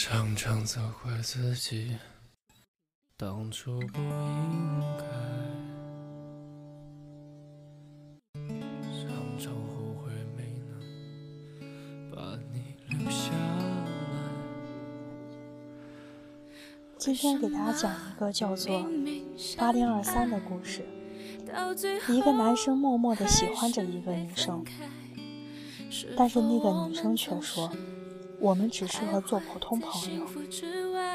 常常责怪自己，当初不应该，常常后悔没能把你留下来。今天给大家讲一个叫做“八零二三”的故事。一个男生默默的喜欢着一个女生，但是那个女生却说：“我们只适合做普通朋友。”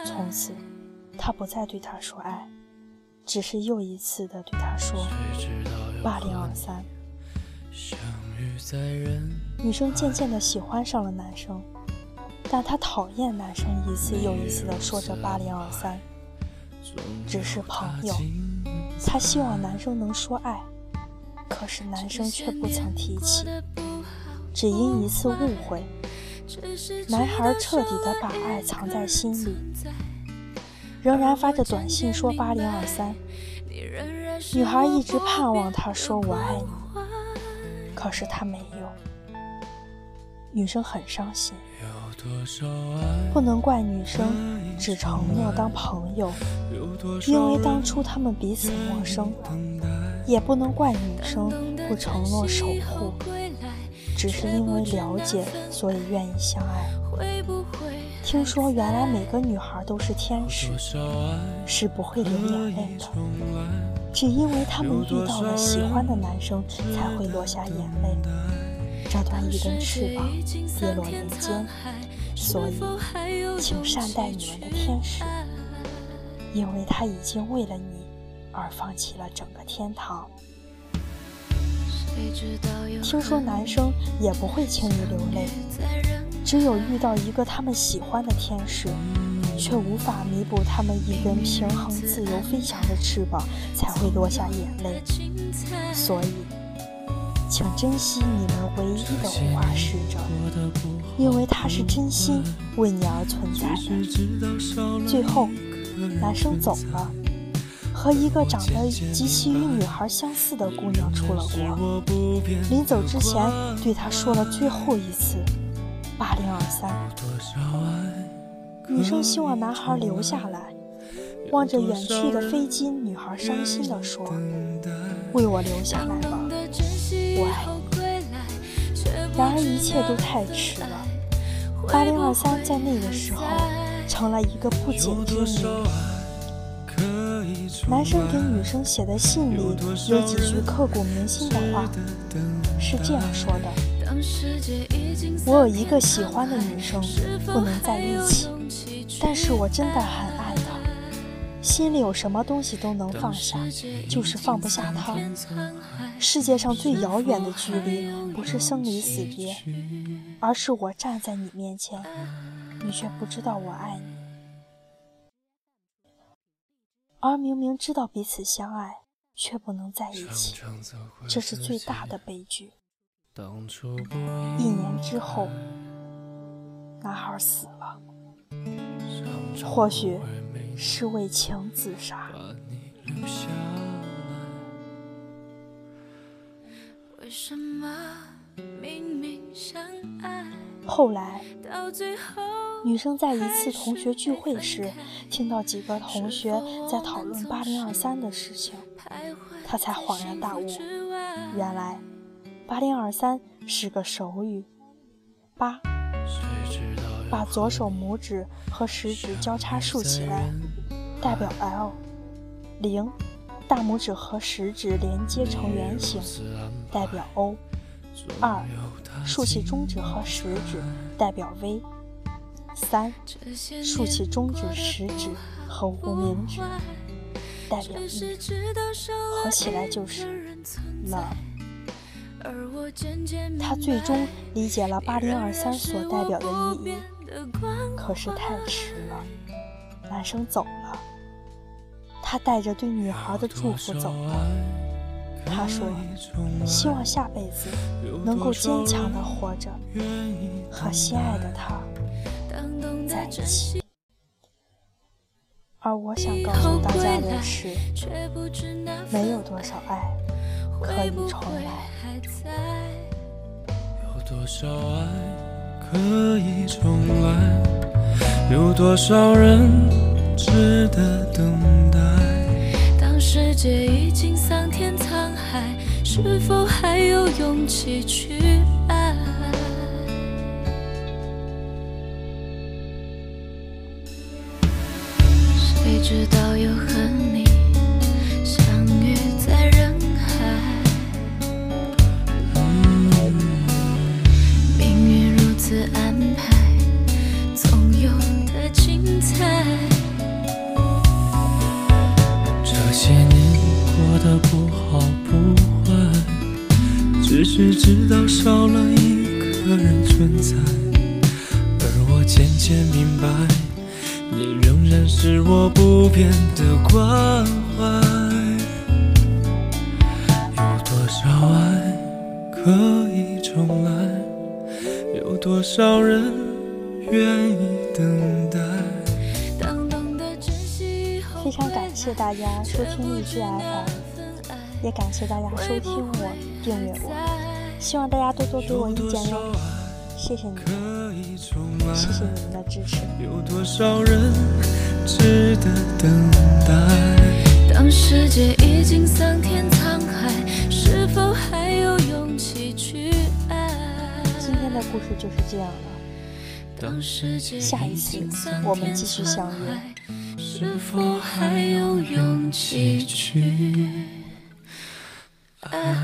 从此，他不再对她说爱，只是又一次的对她说“八零二三”。女生渐渐的喜欢上了男生，但她讨厌男生一次又一次的说着“八零二三”，只是朋友。她希望男生能说爱，可是男生却不曾提起。只因一次误会，男孩彻底的把爱藏在心里，仍然发着短信说八零二三。女孩一直盼望他说我爱你，可是他没有。女生很伤心，不能怪女生只承诺当朋友。因为当初他们彼此陌生，也不能怪女生不承诺守护，只是因为了解，所以愿意相爱。听说原来每个女孩都是天使，是不会流眼泪的，只因为他们遇到了喜欢的男生才会落下眼泪。这段一根翅膀跌落人间，所以请善待你们的天使。因为他已经为了你而放弃了整个天堂。听说男生也不会轻易流泪，只有遇到一个他们喜欢的天使，却无法弥补他们一根平衡自由飞翔的翅膀，才会落下眼泪。所以，请珍惜你们唯一的护花使者，因为他是真心为你而存在的。最后。男生走了，和一个长得极其与女孩相似的姑娘出了国。临走之前，对她说了最后一次“八零二三”。女生希望男孩留下来，望着远去的飞机，女孩伤心地说：“为我留下来吧，我爱你。”然而一切都太迟了，“八零二三”在那个时候。成了一个不解之谜。男生给女生写的信里有几句刻骨铭心的话，是这样说的：“我有一个喜欢的女生，不能在一起，但是我真的很爱她，心里有什么东西都能放下，就是放不下她。世界上最遥远的距离，不是生离死别，而是我站在你面前。”你却不知道我爱你，而明明知道彼此相爱，却不能在一起，这是最大的悲剧。一年之后，男孩死了，或许是为情自杀。后来。女生在一次同学聚会时，听到几个同学在讨论“八零二三”的事情，她才恍然大悟，原来“八零二三”是个手语。八，把左手拇指和食指交叉竖起来，代表 L。零，大拇指和食指连接成圆形，代表 O。二，竖起中指和食指，代表 V。三，竖起中指、食指和无名指，代表 E，合起来就是 love。他最终理解了八零二三所代表的意义，可是太迟了，男生走了，他带着对女孩的祝福走了。他说：“希望下辈子能够坚强的活着，和心爱的他。”在一起，而我想告诉大家的是，没有多少爱可以重来。有多少爱可以重来？有多少人值得等待？当世界已经桑田沧海，是否还有勇气去爱？谁知道又和只是知道少了一个人存在，而我渐渐明白，你仍然是我不变的关怀。有多少爱可以重来？有多少人愿意等待？当懂得珍惜以后非常感谢大家收听荔枝 FM，也感谢大家收听我、订阅我，希望大家多多给我意见哟，谢谢你们？谢谢你们的支持。有多少人值得等待？当世界已经桑田沧海，是否还有勇气去爱？今天的故事就是这样了，当世界下一次我们继续相约。是否还有勇气去爱？